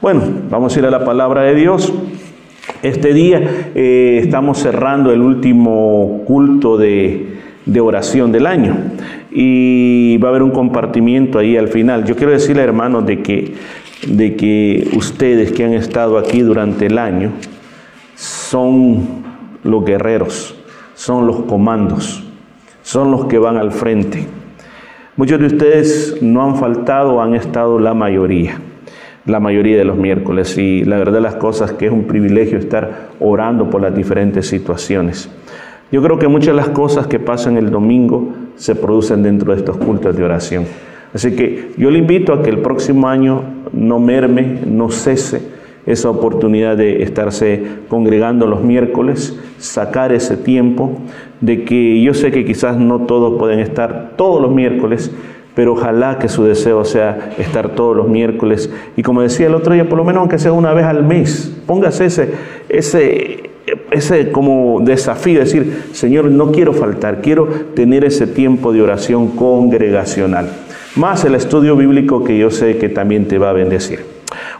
Bueno, vamos a ir a la palabra de Dios. Este día eh, estamos cerrando el último culto de, de, oración del año y va a haber un compartimiento ahí al final. Yo quiero decirle, hermanos, de que, de que ustedes que han estado aquí durante el año son los guerreros, son los comandos, son los que van al frente. Muchos de ustedes no han faltado, han estado la mayoría la mayoría de los miércoles y la verdad las cosas que es un privilegio estar orando por las diferentes situaciones. Yo creo que muchas de las cosas que pasan el domingo se producen dentro de estos cultos de oración. Así que yo le invito a que el próximo año no merme, no cese esa oportunidad de estarse congregando los miércoles, sacar ese tiempo, de que yo sé que quizás no todos pueden estar todos los miércoles, pero ojalá que su deseo sea estar todos los miércoles. Y como decía el otro día, por lo menos aunque sea una vez al mes, póngase ese, ese, ese como desafío, decir, Señor, no quiero faltar, quiero tener ese tiempo de oración congregacional. Más el estudio bíblico que yo sé que también te va a bendecir.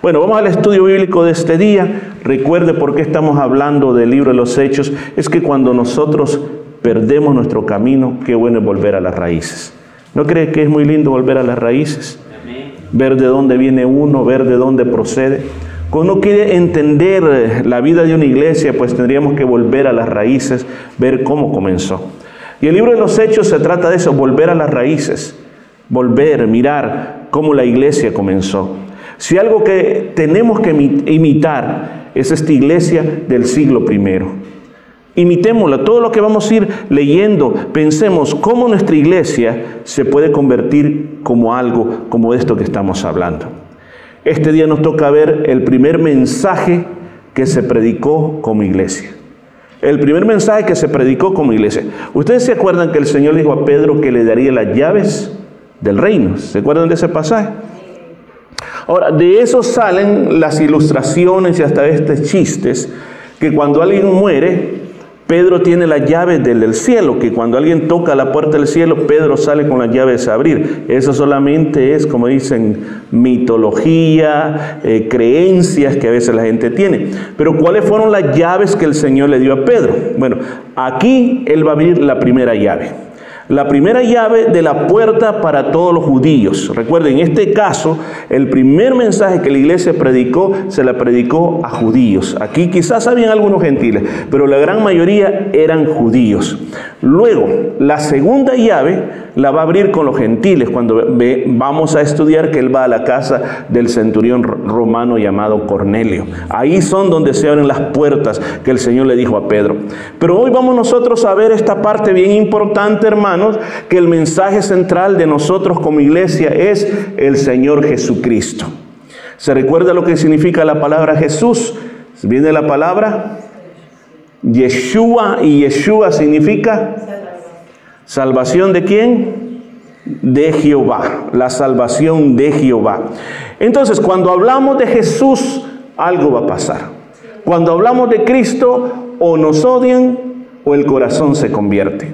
Bueno, vamos al estudio bíblico de este día. Recuerde por qué estamos hablando del libro de los Hechos. Es que cuando nosotros perdemos nuestro camino, qué bueno es volver a las raíces. ¿No cree que es muy lindo volver a las raíces? Ver de dónde viene uno, ver de dónde procede. Cuando uno quiere entender la vida de una iglesia, pues tendríamos que volver a las raíces, ver cómo comenzó. Y el libro de los Hechos se trata de eso, volver a las raíces, volver, mirar cómo la iglesia comenzó. Si algo que tenemos que imitar es esta iglesia del siglo primero. Imitémosla, todo lo que vamos a ir leyendo, pensemos cómo nuestra iglesia se puede convertir como algo como esto que estamos hablando. Este día nos toca ver el primer mensaje que se predicó como iglesia. El primer mensaje que se predicó como iglesia. Ustedes se acuerdan que el Señor dijo a Pedro que le daría las llaves del reino. ¿Se acuerdan de ese pasaje? Ahora, de eso salen las ilustraciones y hasta estos chistes que cuando alguien muere, Pedro tiene la llave del cielo, que cuando alguien toca la puerta del cielo, Pedro sale con las llaves a abrir. Eso solamente es, como dicen, mitología, eh, creencias que a veces la gente tiene. Pero ¿cuáles fueron las llaves que el Señor le dio a Pedro? Bueno, aquí él va a abrir la primera llave la primera llave de la puerta para todos los judíos. Recuerden, en este caso, el primer mensaje que la iglesia predicó, se la predicó a judíos. Aquí quizás habían algunos gentiles, pero la gran mayoría eran judíos. Luego, la segunda llave la va a abrir con los gentiles cuando vamos a estudiar que él va a la casa del centurión romano llamado Cornelio. Ahí son donde se abren las puertas que el Señor le dijo a Pedro. Pero hoy vamos nosotros a ver esta parte bien importante, que el mensaje central de nosotros como iglesia es el Señor Jesucristo. ¿Se recuerda lo que significa la palabra Jesús? Viene la palabra Yeshua y Yeshua significa salvación de quién? De Jehová, la salvación de Jehová. Entonces, cuando hablamos de Jesús, algo va a pasar. Cuando hablamos de Cristo, o nos odian o el corazón se convierte.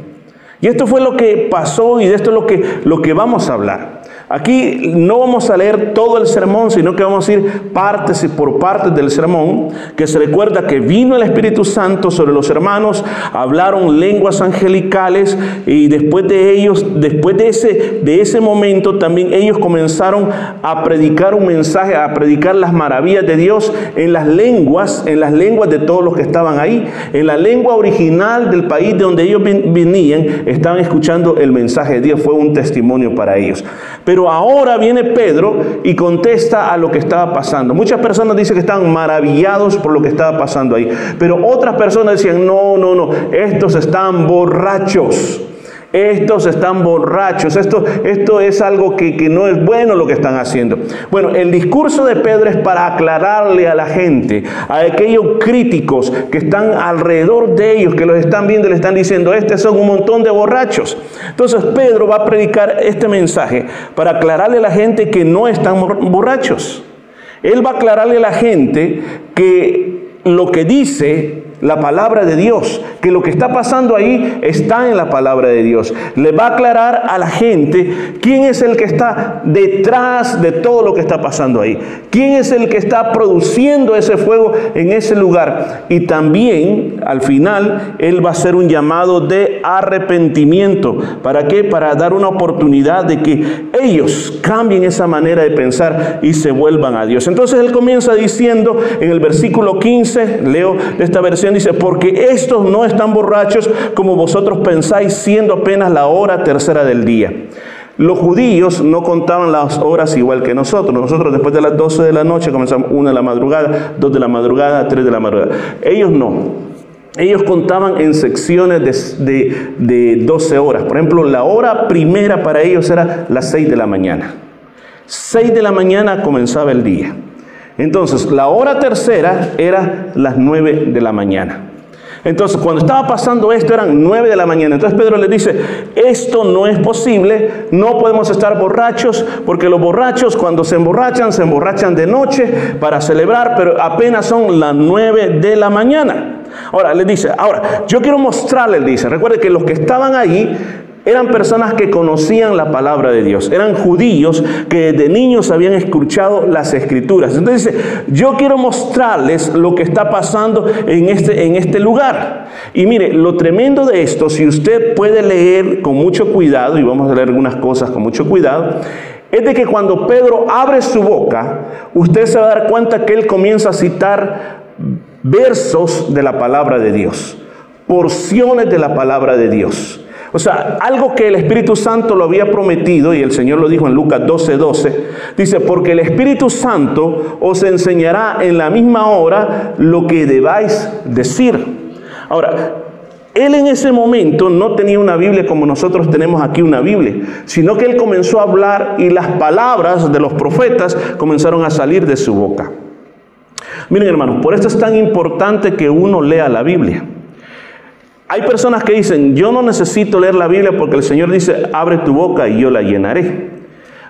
Y esto fue lo que pasó y de esto es lo que, lo que vamos a hablar. Aquí no vamos a leer todo el sermón, sino que vamos a ir partes y por partes del sermón, que se recuerda que vino el Espíritu Santo sobre los hermanos, hablaron lenguas angelicales y después de ellos, después de ese, de ese momento, también ellos comenzaron a predicar un mensaje, a predicar las maravillas de Dios en las lenguas, en las lenguas de todos los que estaban ahí, en la lengua original del país de donde ellos venían, estaban escuchando el mensaje de Dios, fue un testimonio para ellos. Pero ahora viene Pedro y contesta a lo que estaba pasando. Muchas personas dicen que están maravillados por lo que estaba pasando ahí. Pero otras personas decían, no, no, no, estos están borrachos. Estos están borrachos, esto, esto es algo que, que, no es bueno lo que están haciendo. Bueno, el discurso de Pedro es para aclararle a la gente, a aquellos críticos que están alrededor de ellos, que los están viendo y le están diciendo, estos son un montón de borrachos. Entonces Pedro va a predicar este mensaje para aclararle a la gente que no están borrachos. Él va a aclararle a la gente que lo que dice la palabra de Dios, que lo que está pasando ahí está en la palabra de Dios. Le va a aclarar a la gente quién es el que está detrás de todo lo que está pasando ahí, quién es el que está produciendo ese fuego en ese lugar. Y también al final Él va a hacer un llamado de arrepentimiento. ¿Para qué? Para dar una oportunidad de que ellos cambien esa manera de pensar y se vuelvan a Dios. Entonces Él comienza diciendo en el versículo 15, leo esta versión, dice, porque estos no están borrachos como vosotros pensáis, siendo apenas la hora tercera del día. Los judíos no contaban las horas igual que nosotros. Nosotros después de las 12 de la noche comenzamos una de la madrugada, dos de la madrugada, tres de la madrugada. Ellos no. Ellos contaban en secciones de, de, 12 horas. Por ejemplo, la hora primera para ellos era las 6 de la mañana. 6 de la mañana comenzaba el día. Entonces, la hora tercera era las 9 de la mañana. Entonces, cuando estaba pasando esto, eran 9 de la mañana. Entonces Pedro le dice, esto no es posible, no podemos estar borrachos, porque los borrachos cuando se emborrachan, se emborrachan de noche para celebrar, pero apenas son las 9 de la mañana. Ahora, le dice, ahora, yo quiero mostrarle, dice, recuerde que los que estaban ahí eran personas que conocían la palabra de Dios, eran judíos que de niños habían escuchado las escrituras. Entonces dice, yo quiero mostrarles lo que está pasando en este, en este lugar. Y mire, lo tremendo de esto, si usted puede leer con mucho cuidado, y vamos a leer algunas cosas con mucho cuidado, es de que cuando Pedro abre su boca, usted se va a dar cuenta que él comienza a citar versos de la palabra de Dios, porciones de la palabra de Dios. O sea, algo que el Espíritu Santo lo había prometido, y el Señor lo dijo en Lucas 12, 12, dice, porque el Espíritu Santo os enseñará en la misma hora lo que debáis decir. Ahora, él en ese momento no tenía una Biblia como nosotros tenemos aquí una Biblia, sino que él comenzó a hablar y las palabras de los profetas comenzaron a salir de su boca. Miren hermanos, por esto es tan importante que uno lea la Biblia. Hay personas que dicen, yo no necesito leer la Biblia porque el Señor dice, abre tu boca y yo la llenaré.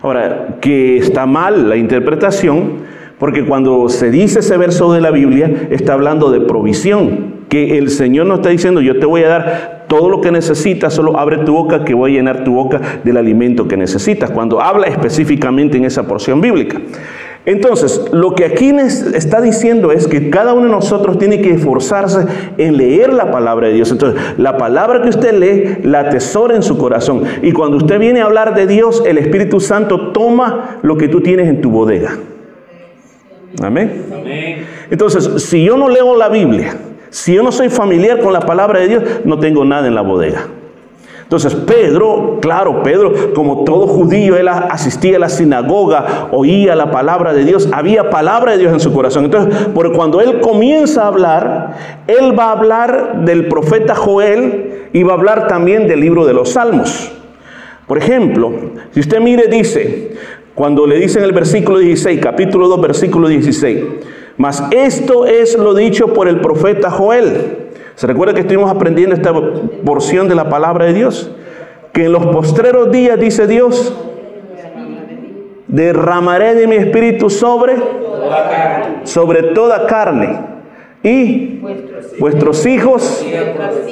Ahora, que está mal la interpretación, porque cuando se dice ese verso de la Biblia, está hablando de provisión, que el Señor no está diciendo, yo te voy a dar todo lo que necesitas, solo abre tu boca que voy a llenar tu boca del alimento que necesitas, cuando habla específicamente en esa porción bíblica. Entonces, lo que aquí está diciendo es que cada uno de nosotros tiene que esforzarse en leer la palabra de Dios. Entonces, la palabra que usted lee, la atesora en su corazón. Y cuando usted viene a hablar de Dios, el Espíritu Santo toma lo que tú tienes en tu bodega. Amén. Entonces, si yo no leo la Biblia, si yo no soy familiar con la palabra de Dios, no tengo nada en la bodega. Entonces Pedro, claro, Pedro, como todo judío, él asistía a la sinagoga, oía la palabra de Dios, había palabra de Dios en su corazón. Entonces, por cuando él comienza a hablar, él va a hablar del profeta Joel y va a hablar también del libro de los Salmos. Por ejemplo, si usted mire, dice, cuando le dice en el versículo 16, capítulo 2, versículo 16, mas esto es lo dicho por el profeta Joel. ¿Se recuerda que estuvimos aprendiendo esta porción de la palabra de Dios? Que en los postreros días, dice Dios, derramaré de mi espíritu sobre, sobre toda carne. Y vuestros hijos,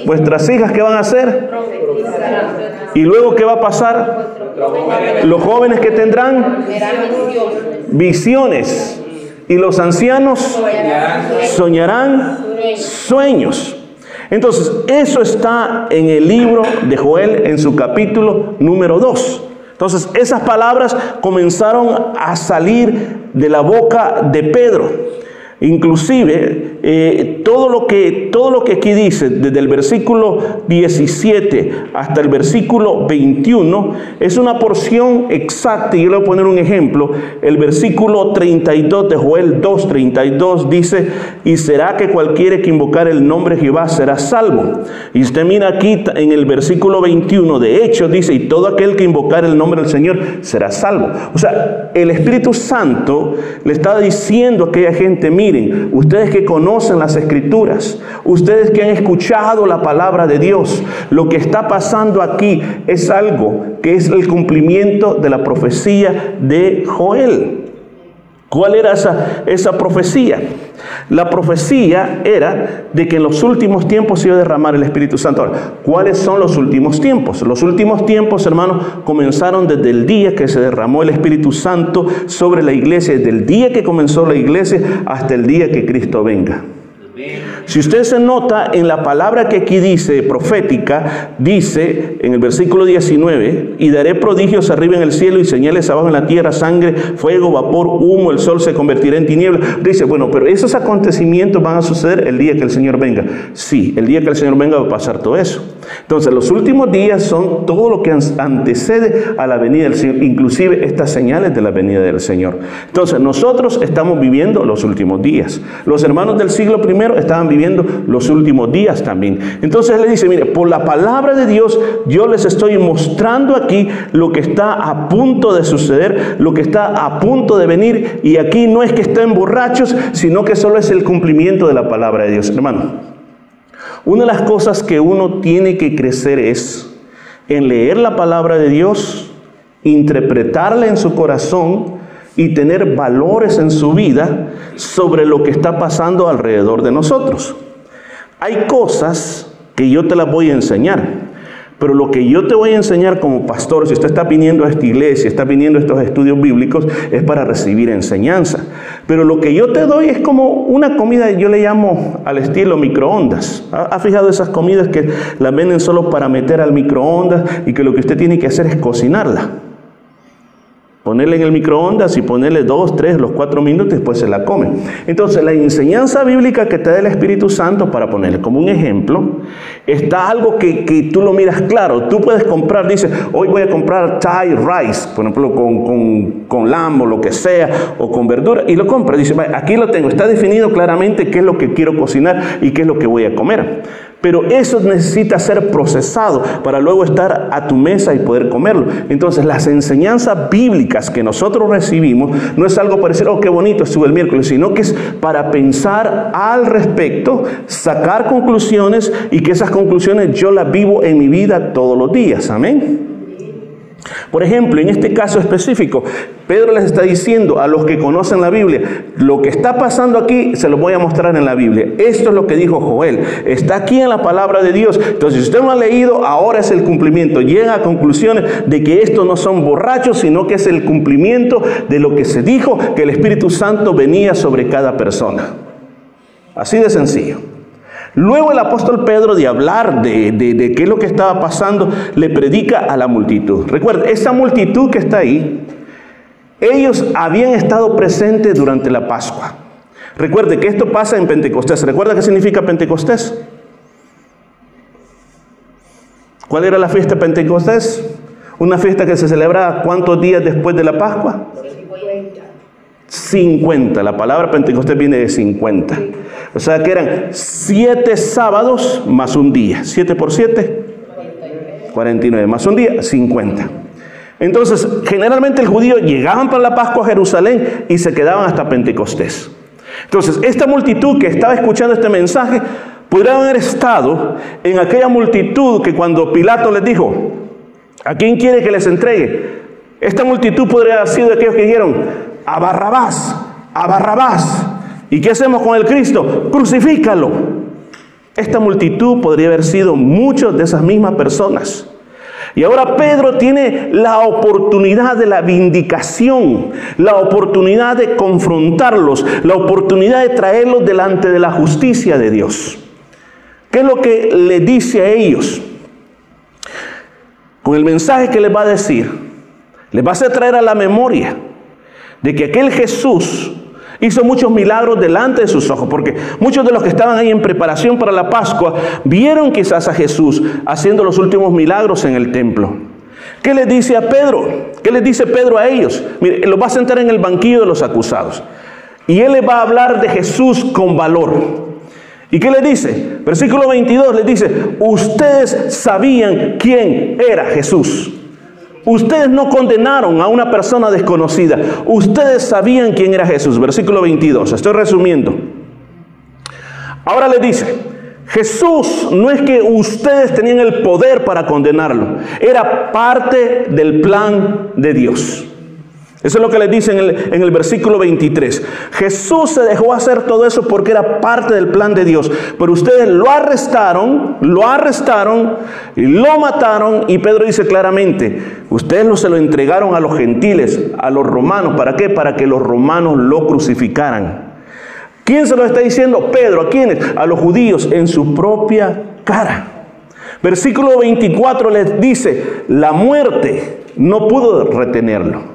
vuestras hijas, ¿qué van a hacer? Y luego, ¿qué va a pasar? Los jóvenes que tendrán visiones. Y los ancianos soñarán sueños. Entonces, eso está en el libro de Joel en su capítulo número 2. Entonces, esas palabras comenzaron a salir de la boca de Pedro. Inclusive, eh, todo, lo que, todo lo que aquí dice, desde el versículo 17 hasta el versículo 21, es una porción exacta. Y yo le voy a poner un ejemplo. El versículo 32 de Joel 2.32 dice, y será que cualquiera que invocar el nombre de Jehová será salvo. Y usted mira aquí en el versículo 21, de hecho dice, y todo aquel que invocar el nombre del Señor será salvo. O sea, el Espíritu Santo le está diciendo a aquella gente, miren, ustedes que conocen las escrituras, ustedes que han escuchado la palabra de Dios, lo que está pasando aquí es algo que es el cumplimiento de la profecía de Joel. ¿Cuál era esa, esa profecía? La profecía era de que en los últimos tiempos se iba a derramar el Espíritu Santo. Ahora, ¿cuáles son los últimos tiempos? Los últimos tiempos, hermanos, comenzaron desde el día que se derramó el Espíritu Santo sobre la iglesia, desde el día que comenzó la iglesia hasta el día que Cristo venga. Si usted se nota en la palabra que aquí dice, profética, dice en el versículo 19, y daré prodigios arriba en el cielo y señales abajo en la tierra, sangre, fuego, vapor, humo, el sol se convertirá en tinieblas. Dice, bueno, pero esos acontecimientos van a suceder el día que el Señor venga. Sí, el día que el Señor venga va a pasar todo eso. Entonces, los últimos días son todo lo que antecede a la venida del Señor, inclusive estas señales de la venida del Señor. Entonces, nosotros estamos viviendo los últimos días. Los hermanos del siglo I estaban viviendo los últimos días también. Entonces, él le dice, mire, por la palabra de Dios, yo les estoy mostrando aquí lo que está a punto de suceder, lo que está a punto de venir, y aquí no es que estén borrachos, sino que solo es el cumplimiento de la palabra de Dios, hermano. Una de las cosas que uno tiene que crecer es en leer la palabra de Dios, interpretarla en su corazón y tener valores en su vida sobre lo que está pasando alrededor de nosotros. Hay cosas que yo te las voy a enseñar. Pero lo que yo te voy a enseñar como pastor, si usted está viniendo a esta iglesia, está viniendo a estos estudios bíblicos, es para recibir enseñanza. Pero lo que yo te doy es como una comida, yo le llamo al estilo microondas. ¿Ha, fijado esas comidas que las venden solo para meter al microondas y que lo que usted tiene que hacer es cocinarla? Ponerle en el microondas y ponerle dos, tres, los cuatro minutos después se la come. Entonces, la enseñanza bíblica que te da el Espíritu Santo, para ponerle como un ejemplo, está algo que, que tú lo miras claro. Tú puedes comprar, dice, hoy voy a comprar Thai rice, por ejemplo, con, con, con lo que sea, o con verdura, y lo compra. Dice, aquí lo tengo, está definido claramente qué es lo que quiero cocinar y qué es lo que voy a comer. Pero eso necesita ser procesado para luego estar a tu mesa y poder comerlo. Entonces, las enseñanzas bíblicas que nosotros recibimos no es algo para decir, oh, qué bonito estuvo el miércoles, sino que es para pensar al respecto, sacar conclusiones y que esas conclusiones yo las vivo en mi vida todos los días. Amén. Por ejemplo, en este caso específico, Pedro les está diciendo a los que conocen la Biblia, lo que está pasando aquí se lo voy a mostrar en la Biblia. Esto es lo que dijo Joel. Está aquí en la palabra de Dios. Entonces, si usted no ha leído, ahora es el cumplimiento. Llega a conclusiones de que estos no son borrachos, sino que es el cumplimiento de lo que se dijo, que el Espíritu Santo venía sobre cada persona. Así de sencillo. Luego el apóstol Pedro de hablar de, qué es lo que estaba pasando, le predica a la multitud. Recuerda, esa multitud que está ahí, ellos habían estado presentes durante la Pascua. Recuerde que esto pasa en Pentecostés. ¿Recuerda qué significa Pentecostés? ¿Cuál era la fiesta de Pentecostés? Una fiesta que se celebra cuántos días después de la Pascua? 50. La palabra Pentecostés viene de 50. O sea que eran 7 sábados más un día. 7 por 7, 49. Más un día, 50. Entonces, generalmente el judío llegaban para la Pascua a Jerusalén y se quedaban hasta Pentecostés. Entonces, esta multitud que estaba escuchando este mensaje, podrían haber estado en aquella multitud que cuando Pilato les dijo, ¿a quién quiere que les entregue? Esta multitud podría haber sido de aquellos que dijeron, a Barrabás, a Barrabás. ¿Y qué hacemos con el Cristo? Crucifícalo. Esta multitud podría haber sido muchas de esas mismas personas. Y ahora Pedro tiene la oportunidad de la vindicación, la oportunidad de confrontarlos, la oportunidad de traerlos delante de la justicia de Dios. ¿Qué es lo que le dice a ellos? Con el mensaje que les va a decir, les va a hacer traer a la memoria de que aquel Jesús hizo muchos milagros delante de sus ojos, porque muchos de los que estaban ahí en preparación para la Pascua vieron quizás a Jesús haciendo los últimos milagros en el templo. ¿Qué les dice a Pedro? ¿Qué les dice Pedro a ellos? Mire, los va a sentar en el banquillo de los acusados. Y él les va a hablar de Jesús con valor. ¿Y qué les dice? Versículo 22 les dice, ustedes sabían quién era Jesús. Ustedes no condenaron a una persona desconocida. Ustedes sabían quién era Jesús. Versículo 22. Estoy resumiendo. Ahora le dice, Jesús no es que ustedes tenían el poder para condenarlo. Era parte del plan de Dios. Eso es lo que les dice en el, en el, versículo 23. Jesús se dejó hacer todo eso porque era parte del plan de Dios. Pero ustedes lo arrestaron, lo arrestaron, y lo mataron. Y Pedro dice claramente, ustedes lo, se lo entregaron a los gentiles, a los romanos. ¿Para qué? Para que los romanos lo crucificaran. ¿Quién se lo está diciendo? Pedro. ¿A quiénes? A los judíos en su propia cara. Versículo 24 les dice, la muerte no pudo retenerlo.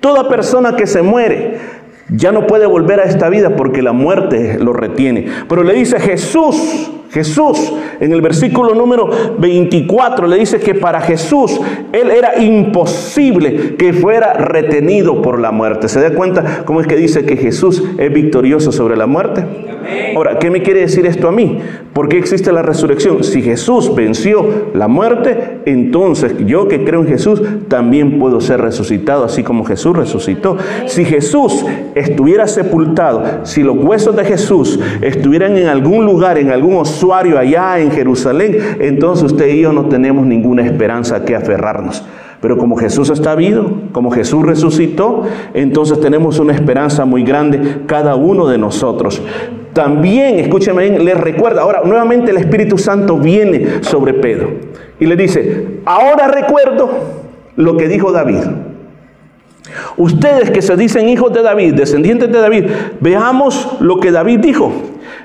Toda persona que se muere ya no puede volver a esta vida porque la muerte lo retiene. Pero le dice Jesús, Jesús, en el versículo número 24 le dice que para Jesús él era imposible que fuera retenido por la muerte. ¿Se da cuenta cómo es que dice que Jesús es victorioso sobre la muerte? Ahora, ¿qué me quiere decir esto a mí? ¿Por qué existe la resurrección? Si Jesús venció la muerte, entonces yo que creo en Jesús también puedo ser resucitado, así como Jesús resucitó. Si Jesús estuviera sepultado, si los huesos de Jesús estuvieran en algún lugar, en algún usuario allá en Jerusalén, entonces usted y yo no tenemos ninguna esperanza que aferrarnos. Pero como Jesús está vivo, como Jesús resucitó, entonces tenemos una esperanza muy grande cada uno de nosotros. También, escúcheme bien, le recuerda, ahora nuevamente el Espíritu Santo viene sobre Pedro y le dice, ahora recuerdo lo que dijo David. Ustedes que se dicen hijos de David, descendientes de David, veamos lo que David dijo.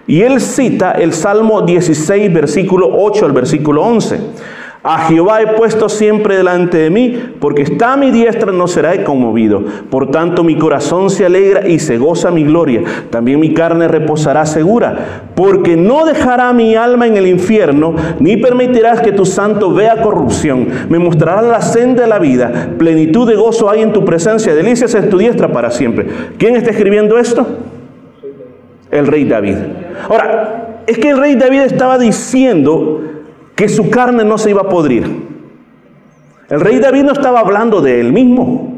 Y él cita el Salmo 16, versículo 8 al versículo 11. A Jehová he puesto siempre delante de mí, porque está a mi diestra, no será conmovido. Por tanto, mi corazón se alegra y se goza mi gloria. También mi carne reposará segura, porque no dejará mi alma en el infierno, ni permitirás que tu santo vea corrupción. Me mostrarás la senda de la vida. Plenitud de gozo hay en tu presencia, delicias en tu diestra para siempre. ¿Quién está escribiendo esto? El rey David. Ahora, es que el rey David estaba diciendo que su carne no se iba a podrir. El rey David no estaba hablando de él mismo.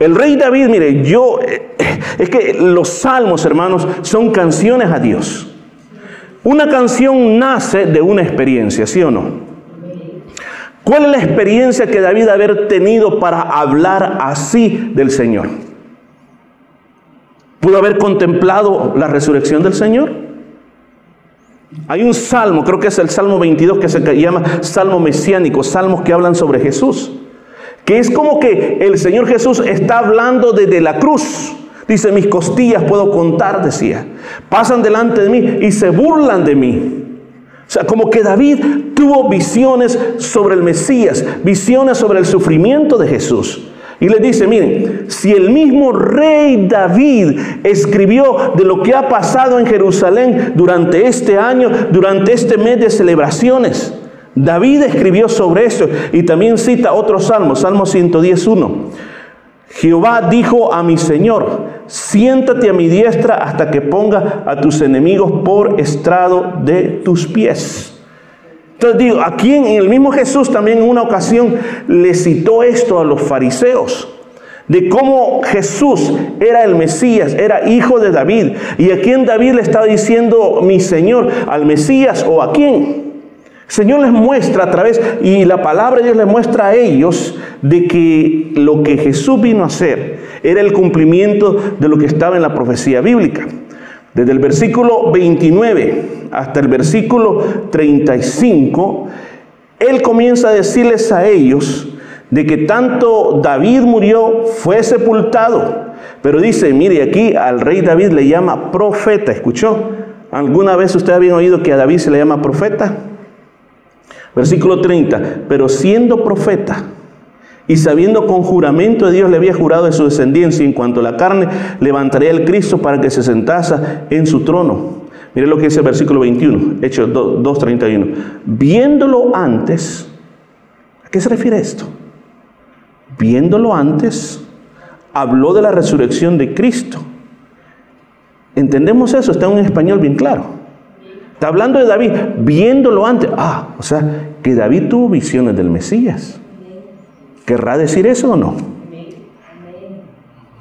El rey David, mire, yo, eh, es que los salmos, hermanos, son canciones a Dios. Una canción nace de una experiencia, ¿sí o no? ¿Cuál es la experiencia que David haber tenido para hablar así del Señor? ¿Pudo haber contemplado la resurrección del Señor? Hay un salmo, creo que es el Salmo 22, que se llama Salmo Mesiánico, salmos que hablan sobre Jesús. Que es como que el Señor Jesús está hablando desde la cruz. Dice, mis costillas puedo contar, decía. Pasan delante de mí y se burlan de mí. O sea, como que David tuvo visiones sobre el Mesías, visiones sobre el sufrimiento de Jesús. Y le dice, miren, si el mismo rey David escribió de lo que ha pasado en Jerusalén durante este año, durante este mes de celebraciones, David escribió sobre eso y también cita otro salmo, Salmo 111. Jehová dijo a mi Señor, siéntate a mi diestra hasta que ponga a tus enemigos por estrado de tus pies. Entonces digo, aquí en el mismo Jesús también en una ocasión le citó esto a los fariseos, de cómo Jesús era el Mesías, era hijo de David, y a quién David le estaba diciendo mi Señor, al Mesías o a quién. Señor les muestra a través, y la palabra de Dios les muestra a ellos de que lo que Jesús vino a hacer era el cumplimiento de lo que estaba en la profecía bíblica. Desde el versículo 29 hasta el versículo 35, él comienza a decirles a ellos de que tanto David murió, fue sepultado. Pero dice, mire, aquí al rey David le llama profeta. ¿Escuchó? ¿Alguna vez usted había oído que a David se le llama profeta? Versículo 30, pero siendo profeta, y sabiendo con juramento de Dios le había jurado de su descendencia en cuanto a la carne, levantaría el Cristo para que se sentase en su trono. Mire lo que dice el versículo 21, Hechos 2.31. Viéndolo antes, ¿a qué se refiere esto? Viéndolo antes, habló de la resurrección de Cristo. ¿Entendemos eso? Está en español bien claro. Está hablando de David, viéndolo antes. Ah, o sea, que David tuvo visiones del Mesías. ¿Querrá decir eso o no?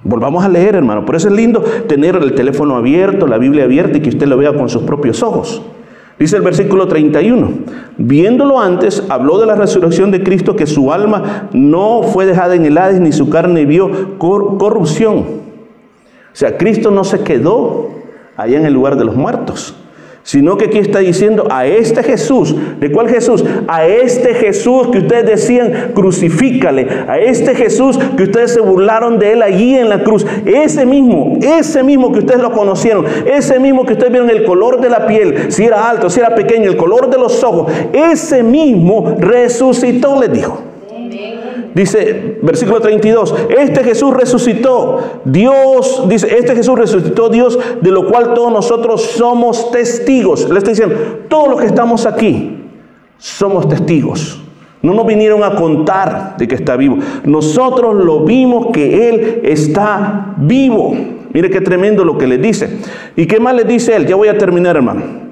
Volvamos a leer, hermano. Por eso es lindo tener el teléfono abierto, la Biblia abierta y que usted lo vea con sus propios ojos. Dice el versículo 31, viéndolo antes, habló de la resurrección de Cristo, que su alma no fue dejada en el Hades, ni su carne vio corrupción. O sea, Cristo no se quedó allá en el lugar de los muertos sino que aquí está diciendo a este Jesús, ¿de cuál Jesús? A este Jesús que ustedes decían, crucifícale, a este Jesús que ustedes se burlaron de él allí en la cruz, ese mismo, ese mismo que ustedes lo conocieron, ese mismo que ustedes vieron el color de la piel, si era alto, si era pequeño, el color de los ojos, ese mismo resucitó, les dijo. Dice, versículo 32, este Jesús resucitó, Dios, dice, este Jesús resucitó Dios, de lo cual todos nosotros somos testigos. Le está diciendo, todos los que estamos aquí somos testigos. No nos vinieron a contar de que está vivo. Nosotros lo vimos que Él está vivo. Mire qué tremendo lo que le dice. ¿Y qué más le dice Él? Ya voy a terminar, hermano.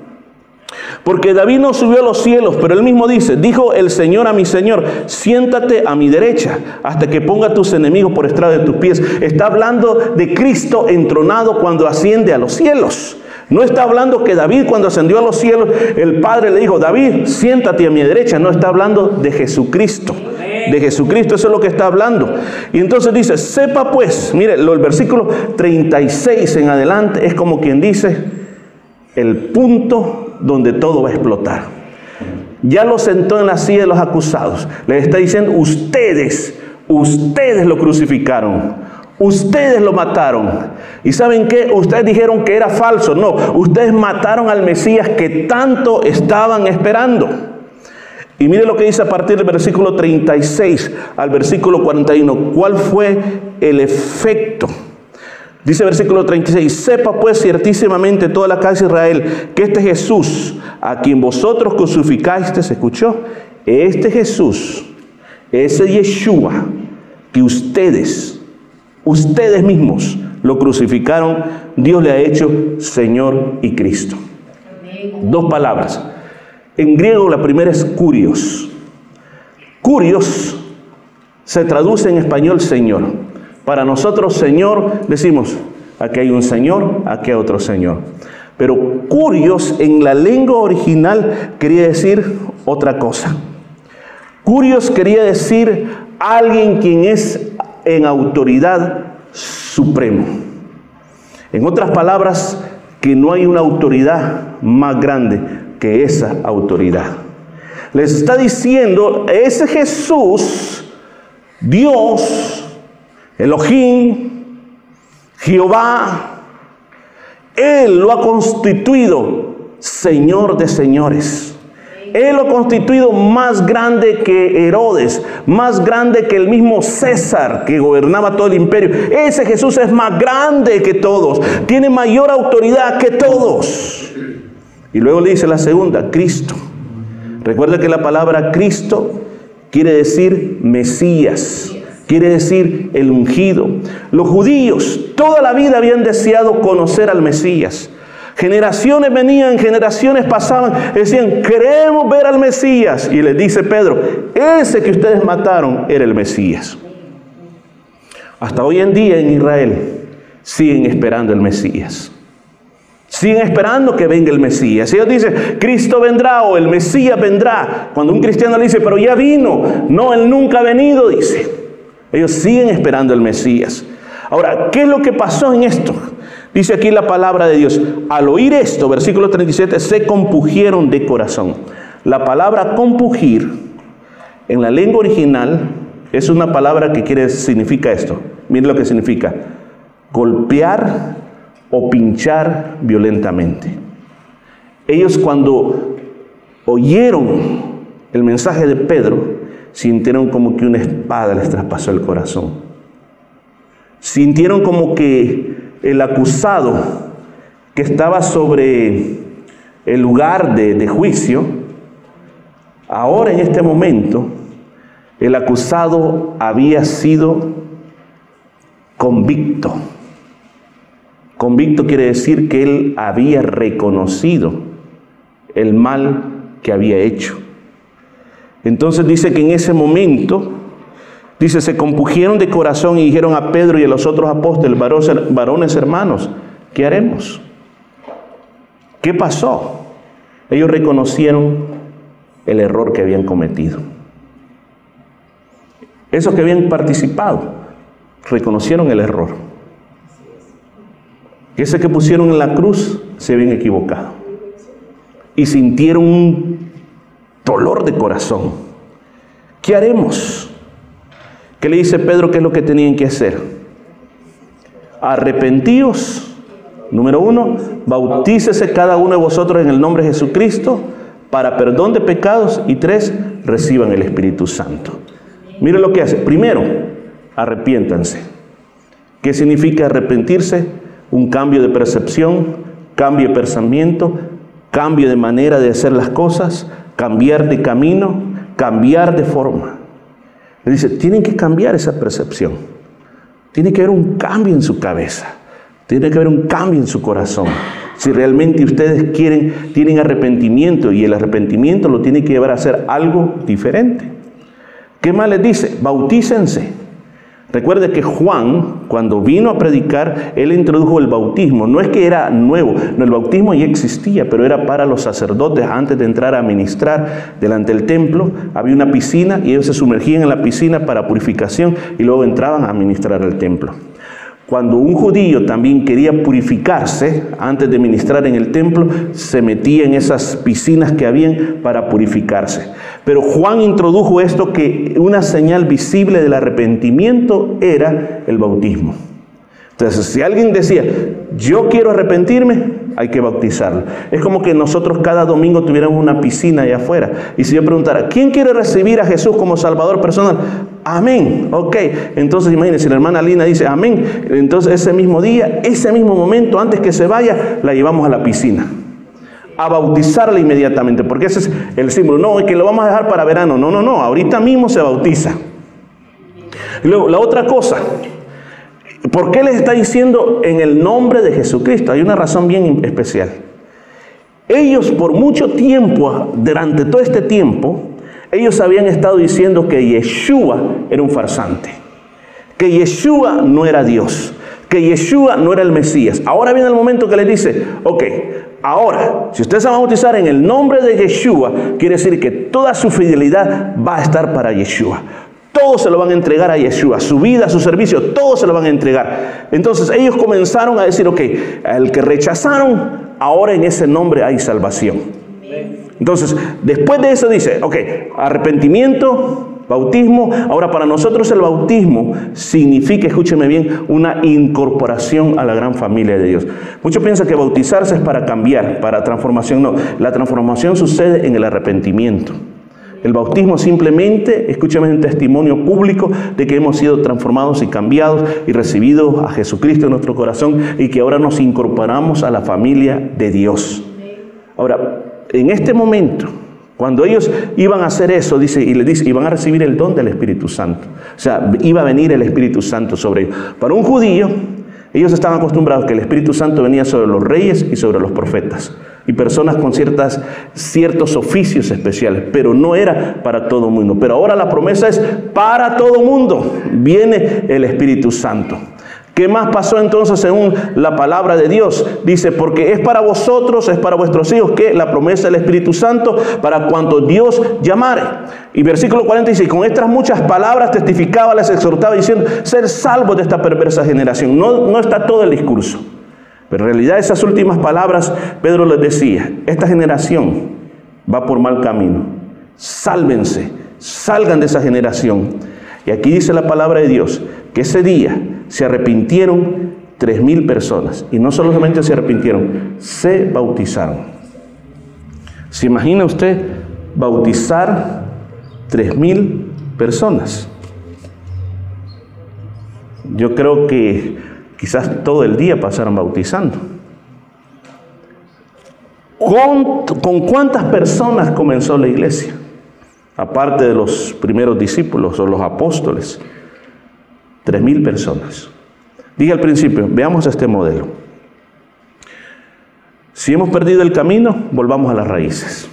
Porque David no subió a los cielos, pero él mismo dice, dijo el Señor a mi Señor, siéntate a mi derecha hasta que ponga tus enemigos por estrado de tus pies. Está hablando de Cristo entronado cuando asciende a los cielos. No está hablando que David cuando ascendió a los cielos, el Padre le dijo, David, siéntate a mi derecha. No está hablando de Jesucristo. De Jesucristo, eso es lo que está hablando. Y entonces dice, sepa pues, mire, el versículo 36 en adelante es como quien dice, el punto donde todo va a explotar. Ya lo sentó en la silla de los acusados. Le está diciendo, ustedes, ustedes lo crucificaron. Ustedes lo mataron. ¿Y saben qué? Ustedes dijeron que era falso. No, ustedes mataron al Mesías que tanto estaban esperando. Y mire lo que dice a partir del versículo 36 al versículo 41. ¿Cuál fue el efecto? Dice versículo 36, sepa pues ciertísimamente toda la casa de Israel que este Jesús, a quien vosotros crucificaste, se escuchó, este Jesús, ese Yeshua, que ustedes, ustedes mismos lo crucificaron, Dios le ha hecho Señor y Cristo. Dos palabras. En griego la primera es curios. Curios se traduce en español Señor. Para nosotros, Señor, decimos, aquí hay un Señor, aquí hay otro Señor. Pero curios en la lengua original quería decir otra cosa. Curios quería decir alguien quien es en autoridad supremo. En otras palabras, que no hay una autoridad más grande que esa autoridad. Les está diciendo, ese Jesús, Dios, Elohim, Jehová, Él lo ha constituido Señor de señores. Él lo ha constituido más grande que Herodes, más grande que el mismo César que gobernaba todo el imperio. Ese Jesús es más grande que todos, tiene mayor autoridad que todos. Y luego le dice la segunda, Cristo. Recuerda que la palabra Cristo quiere decir Mesías quiere decir el ungido. Los judíos toda la vida habían deseado conocer al Mesías. Generaciones venían, generaciones pasaban, decían, queremos ver al Mesías. Y les dice Pedro, ese que ustedes mataron era el Mesías. Hasta hoy en día en Israel siguen esperando el Mesías. Siguen esperando que venga el Mesías. Ellos dicen, Cristo vendrá o el Mesías vendrá. Cuando un cristiano le dice, pero ya vino. No, él nunca ha venido, dice. Ellos siguen esperando el Mesías. Ahora, ¿qué es lo que pasó en esto? Dice aquí la palabra de Dios. Al oír esto, versículo 37, se compugieron de corazón. La palabra compugir en la lengua original es una palabra que quiere significa esto. Miren lo que significa. Golpear o pinchar violentamente. Ellos cuando oyeron el mensaje de Pedro, sintieron como que una espada les traspasó el corazón. Sintieron como que el acusado que estaba sobre el lugar de, de juicio, ahora en este momento, el acusado había sido convicto. Convicto quiere decir que él había reconocido el mal que había hecho. Entonces dice que en ese momento, dice, se compugieron de corazón y dijeron a Pedro y a los otros apóstoles, varones hermanos, ¿qué haremos? ¿Qué pasó? Ellos reconocieron el error que habían cometido. Esos que habían participado reconocieron el error. Ese que pusieron en la cruz se habían equivocado. Y sintieron un dolor de corazón. ¿Qué haremos? ¿Qué le dice Pedro que es lo que tenían que hacer? Arrepentíos. Número uno, bautícese cada uno de vosotros en el nombre de Jesucristo para perdón de pecados. Y tres, reciban el Espíritu Santo. Miren lo que hace. Primero, arrepiéntanse. ¿Qué significa arrepentirse? Un cambio de percepción, cambio de pensamiento, cambio de manera de hacer las cosas, cambiar de camino, cambiar de forma. Le dice, tienen que cambiar esa percepción. Tiene que haber un cambio en su cabeza. Tiene que haber un cambio en su corazón. Si realmente ustedes quieren, tienen arrepentimiento y el arrepentimiento lo tiene que llevar a hacer algo diferente. ¿Qué más les dice? Bautícense. Recuerde que Juan, cuando vino a predicar, él introdujo el bautismo. No es que era nuevo, no, el bautismo ya existía, pero era para los sacerdotes antes de entrar a ministrar delante del templo. Había una piscina y ellos se sumergían en la piscina para purificación y luego entraban a ministrar al templo. Cuando un judío también quería purificarse antes de ministrar en el templo, se metía en esas piscinas que habían para purificarse. Pero Juan introdujo esto que una señal visible del arrepentimiento era el bautismo. Entonces, si alguien decía, yo quiero arrepentirme, hay que bautizarlo. Es como que nosotros cada domingo tuviéramos una piscina allá afuera. Y si yo preguntara, ¿quién quiere recibir a Jesús como Salvador personal? Amén. Ok. Entonces imagínense, la hermana Lina dice, amén. Entonces ese mismo día, ese mismo momento, antes que se vaya, la llevamos a la piscina. A bautizarla inmediatamente. Porque ese es el símbolo. No, es que lo vamos a dejar para verano. No, no, no. Ahorita mismo se bautiza. Luego, la otra cosa. ¿Por qué les está diciendo en el nombre de Jesucristo? Hay una razón bien especial. Ellos por mucho tiempo, durante todo este tiempo, ellos habían estado diciendo que Yeshua era un farsante, que Yeshua no era Dios, que Yeshua no era el Mesías. Ahora viene el momento que les dice, ok, ahora, si ustedes se van a bautizar en el nombre de Yeshua, quiere decir que toda su fidelidad va a estar para Yeshua. Todos se lo van a entregar a Yeshua, su vida, su servicio, todos se lo van a entregar. Entonces ellos comenzaron a decir, ok, el que rechazaron, ahora en ese nombre hay salvación. Entonces, después de eso dice, ok, arrepentimiento, bautismo. Ahora, para nosotros el bautismo significa, escúcheme bien, una incorporación a la gran familia de Dios. Muchos piensan que bautizarse es para cambiar, para transformación. No, la transformación sucede en el arrepentimiento. El bautismo simplemente, escúchame, un testimonio público de que hemos sido transformados y cambiados y recibido a Jesucristo en nuestro corazón y que ahora nos incorporamos a la familia de Dios. Ahora, en este momento, cuando ellos iban a hacer eso, dice, y le dice, iban a recibir el don del Espíritu Santo. O sea, iba a venir el Espíritu Santo sobre ellos. Para un judío, ellos estaban acostumbrados que el Espíritu Santo venía sobre los reyes y sobre los profetas y personas con ciertas, ciertos oficios especiales, pero no era para todo el mundo. Pero ahora la promesa es para todo el mundo. Viene el Espíritu Santo. ¿Qué más pasó entonces según la palabra de Dios? Dice, porque es para vosotros, es para vuestros hijos, que la promesa del Espíritu Santo, para cuanto Dios llamare. Y versículo 46, con estas muchas palabras testificaba, les exhortaba diciendo, ser salvos de esta perversa generación. No, no está todo el discurso. Pero en realidad esas últimas palabras, Pedro les decía, esta generación va por mal camino. Sálvense, salgan de esa generación. Y aquí dice la palabra de Dios, que ese día se arrepintieron tres mil personas. Y no solamente se arrepintieron, se bautizaron. ¿Se imagina usted bautizar tres mil personas? Yo creo que quizás todo el día pasaron bautizando. ¿Con, ¿Con, cuántas personas comenzó la iglesia? Aparte de los primeros discípulos o los apóstoles. Tres mil personas. Dije al principio, veamos este modelo. Si hemos perdido el camino, volvamos a las raíces.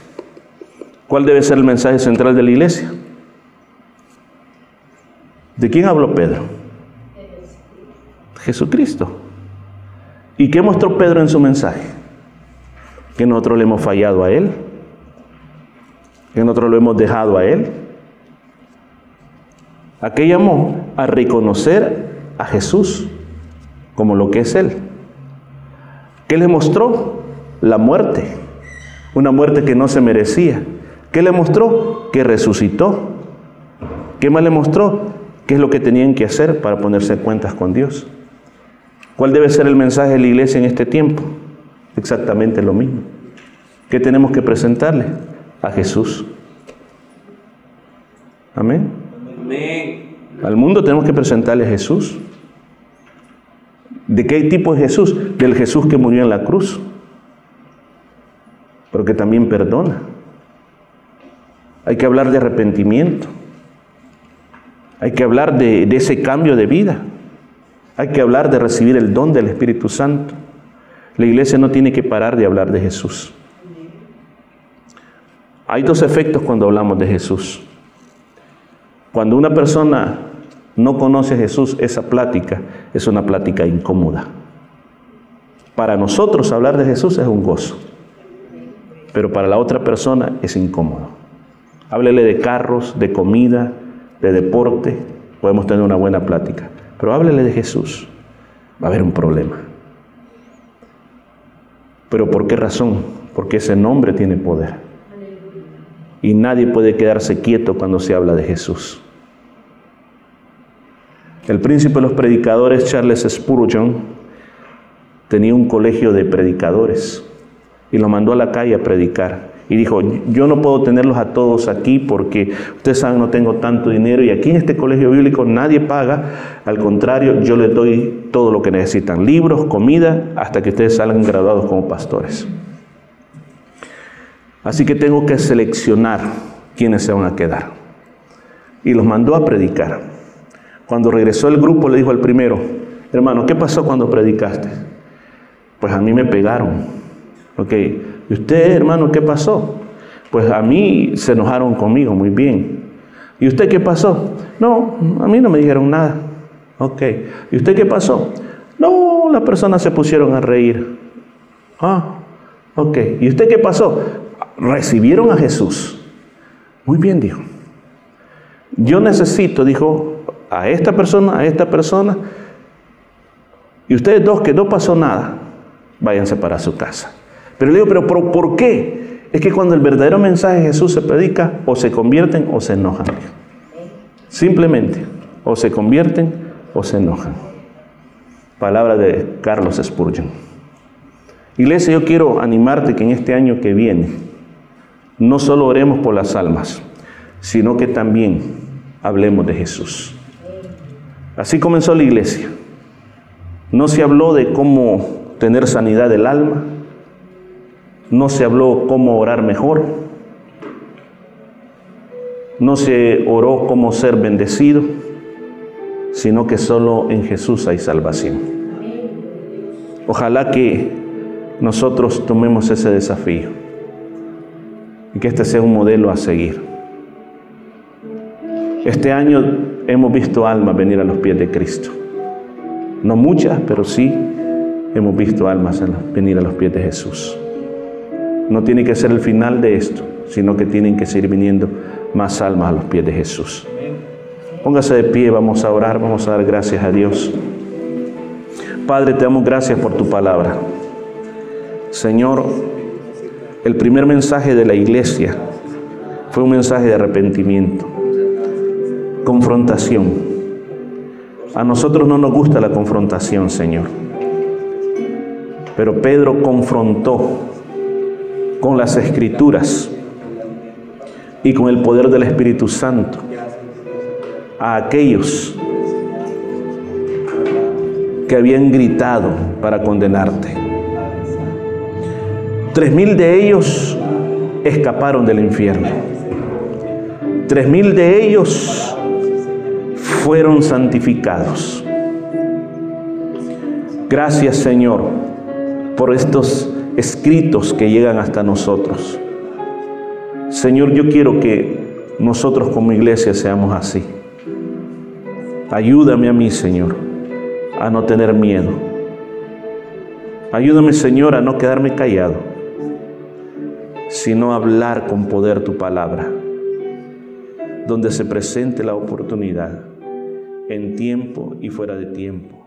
¿Cuál debe ser el mensaje central de la iglesia? ¿De quién habló Pedro? Jesucristo. ¿Y qué mostró Pedro en su mensaje? Que nosotros le hemos fallado a Él, que nosotros lo hemos dejado a Él. ¿A qué llamó? A reconocer a Jesús como lo que es Él. ¿Qué le mostró? La muerte. Una muerte que no se merecía. ¿Qué le mostró? Que resucitó. ¿Qué más le mostró? ¿Qué es lo que tenían que hacer para ponerse en cuentas con Dios? ¿Cuál debe ser el mensaje de la iglesia en este tiempo? Exactamente lo mismo. ¿Qué tenemos que presentarle? A Jesús. Amén. Amén. Al mundo tenemos que presentarle a Jesús. ¿De qué tipo es Jesús? Del Jesús que murió en la cruz, pero que también perdona. Hay que hablar de arrepentimiento. Hay que hablar de, ese cambio de vida. Hay que hablar de recibir el don del Espíritu Santo. La iglesia no tiene que parar de hablar de Jesús. Hay dos efectos cuando hablamos de Jesús. Cuando una persona no conoce a Jesús, esa plática es una plática incómoda. Para nosotros hablar de Jesús es un gozo, pero para la otra persona es incómodo. Háblele de carros, de comida, de deporte, podemos tener una buena plática, pero háblele de Jesús, va a haber un problema. ¿Pero por qué razón? Porque ese nombre tiene poder. Y nadie puede quedarse quieto cuando se habla de Jesús. El príncipe de los predicadores, Charles Spurgeon, tenía un colegio de predicadores y lo mandó a la calle a predicar. Y dijo, yo no puedo tenerlos a todos aquí porque ustedes saben, no tengo tanto dinero y aquí en este colegio bíblico nadie paga. Al contrario, yo les doy todo lo que necesitan, libros, comida, hasta que ustedes salgan graduados como pastores. Así que tengo que seleccionar quiénes se van a quedar. Y los mandó a predicar. Cuando regresó el grupo le dijo al primero, hermano, ¿qué pasó cuando predicaste? Pues a mí me pegaron. Ok, ¿y usted, hermano, qué pasó? Pues a mí se enojaron conmigo, muy bien. ¿Y usted qué pasó? No, a mí no me dijeron nada. Ok, ¿y usted qué pasó? No, las personas se pusieron a reír. Ah, ok, ¿y usted qué pasó? Recibieron a Jesús. Muy bien, dijo. Yo necesito, dijo, a esta persona, a esta persona, y ustedes dos que no pasó nada, váyanse para su casa. Pero le digo, pero ¿por, qué? Es que cuando el verdadero mensaje de Jesús se predica, o se convierten o se enojan. Simplemente, o se convierten o se enojan. Palabra de Carlos Spurgeon. Iglesia, yo quiero animarte que en este año que viene, no solo oremos por las almas, sino que también hablemos de Jesús. Así comenzó la iglesia. No se habló de cómo tener sanidad del alma, no se habló cómo orar mejor, no se oró cómo ser bendecido, sino que solo en Jesús hay salvación. Ojalá que nosotros tomemos ese desafío y que este sea un modelo a seguir. Este año hemos visto almas venir a los pies de Cristo. No muchas, pero sí hemos visto almas venir a los pies de Jesús. No tiene que ser el final de esto, sino que tienen que seguir viniendo más almas a los pies de Jesús. Póngase de pie, vamos a orar, vamos a dar gracias a Dios. Padre, te damos gracias por tu palabra. Señor, el primer mensaje de la iglesia fue un mensaje de arrepentimiento confrontación. A nosotros no nos gusta la confrontación, Señor. Pero Pedro confrontó con las escrituras y con el poder del Espíritu Santo a aquellos que habían gritado para condenarte. Tres mil de ellos escaparon del infierno. Tres mil de ellos fueron santificados. Gracias Señor por estos escritos que llegan hasta nosotros. Señor, yo quiero que nosotros como iglesia seamos así. Ayúdame a mí, Señor, a no tener miedo. Ayúdame, Señor, a no quedarme callado. sino hablar con poder tu palabra, donde se presente la oportunidad, en tiempo y fuera de tiempo